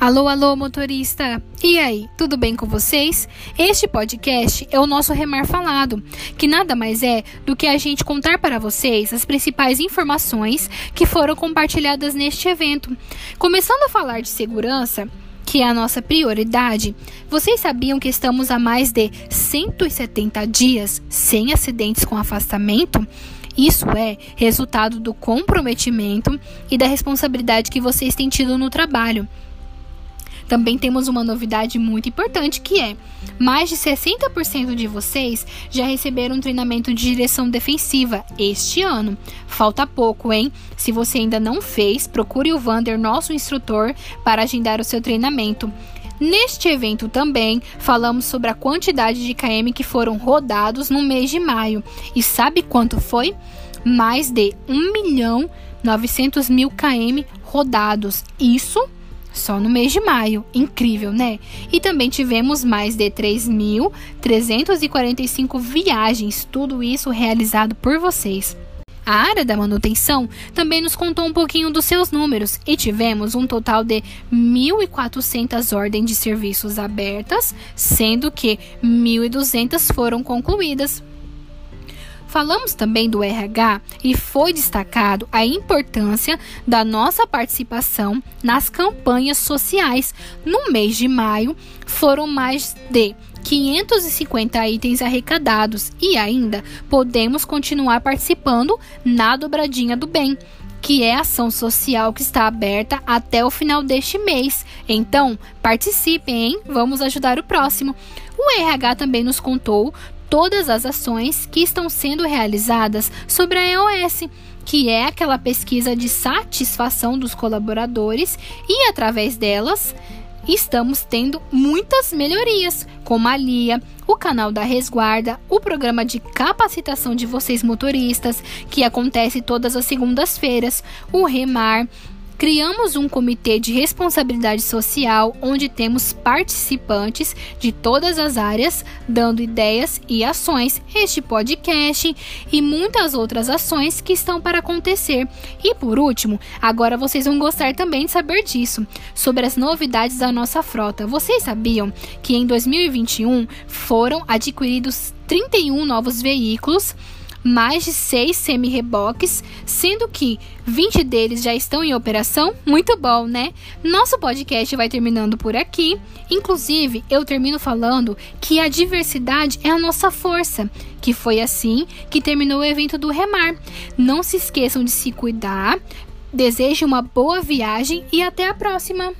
Alô, alô, motorista! E aí, tudo bem com vocês? Este podcast é o nosso Remar Falado, que nada mais é do que a gente contar para vocês as principais informações que foram compartilhadas neste evento. Começando a falar de segurança, que é a nossa prioridade, vocês sabiam que estamos há mais de 170 dias sem acidentes com afastamento? Isso é resultado do comprometimento e da responsabilidade que vocês têm tido no trabalho. Também temos uma novidade muito importante que é: mais de 60% de vocês já receberam um treinamento de direção defensiva este ano. Falta pouco, hein? Se você ainda não fez, procure o Vander, nosso instrutor, para agendar o seu treinamento. Neste evento também falamos sobre a quantidade de KM que foram rodados no mês de maio. E sabe quanto foi? Mais de 1 milhão 900 mil KM rodados. Isso só no mês de maio. Incrível, né? E também tivemos mais de 3.345 viagens, tudo isso realizado por vocês. A área da manutenção também nos contou um pouquinho dos seus números e tivemos um total de 1.400 ordens de serviços abertas, sendo que 1.200 foram concluídas. Falamos também do RH e foi destacado a importância da nossa participação nas campanhas sociais. No mês de maio, foram mais de 550 itens arrecadados e ainda podemos continuar participando na dobradinha do bem, que é ação social que está aberta até o final deste mês. Então, participem, hein? Vamos ajudar o próximo. O RH também nos contou todas as ações que estão sendo realizadas sobre a EOS, que é aquela pesquisa de satisfação dos colaboradores e através delas estamos tendo muitas melhorias, como a LIA, o canal da Resguarda, o programa de capacitação de vocês motoristas, que acontece todas as segundas-feiras, o Remar, Criamos um comitê de responsabilidade social onde temos participantes de todas as áreas dando ideias e ações, este podcast e muitas outras ações que estão para acontecer. E por último, agora vocês vão gostar também de saber disso, sobre as novidades da nossa frota. Vocês sabiam que em 2021 foram adquiridos 31 novos veículos? mais de seis semi-reboques, sendo que 20 deles já estão em operação. Muito bom, né? Nosso podcast vai terminando por aqui. Inclusive, eu termino falando que a diversidade é a nossa força, que foi assim que terminou o evento do Remar. Não se esqueçam de se cuidar. Desejo uma boa viagem e até a próxima!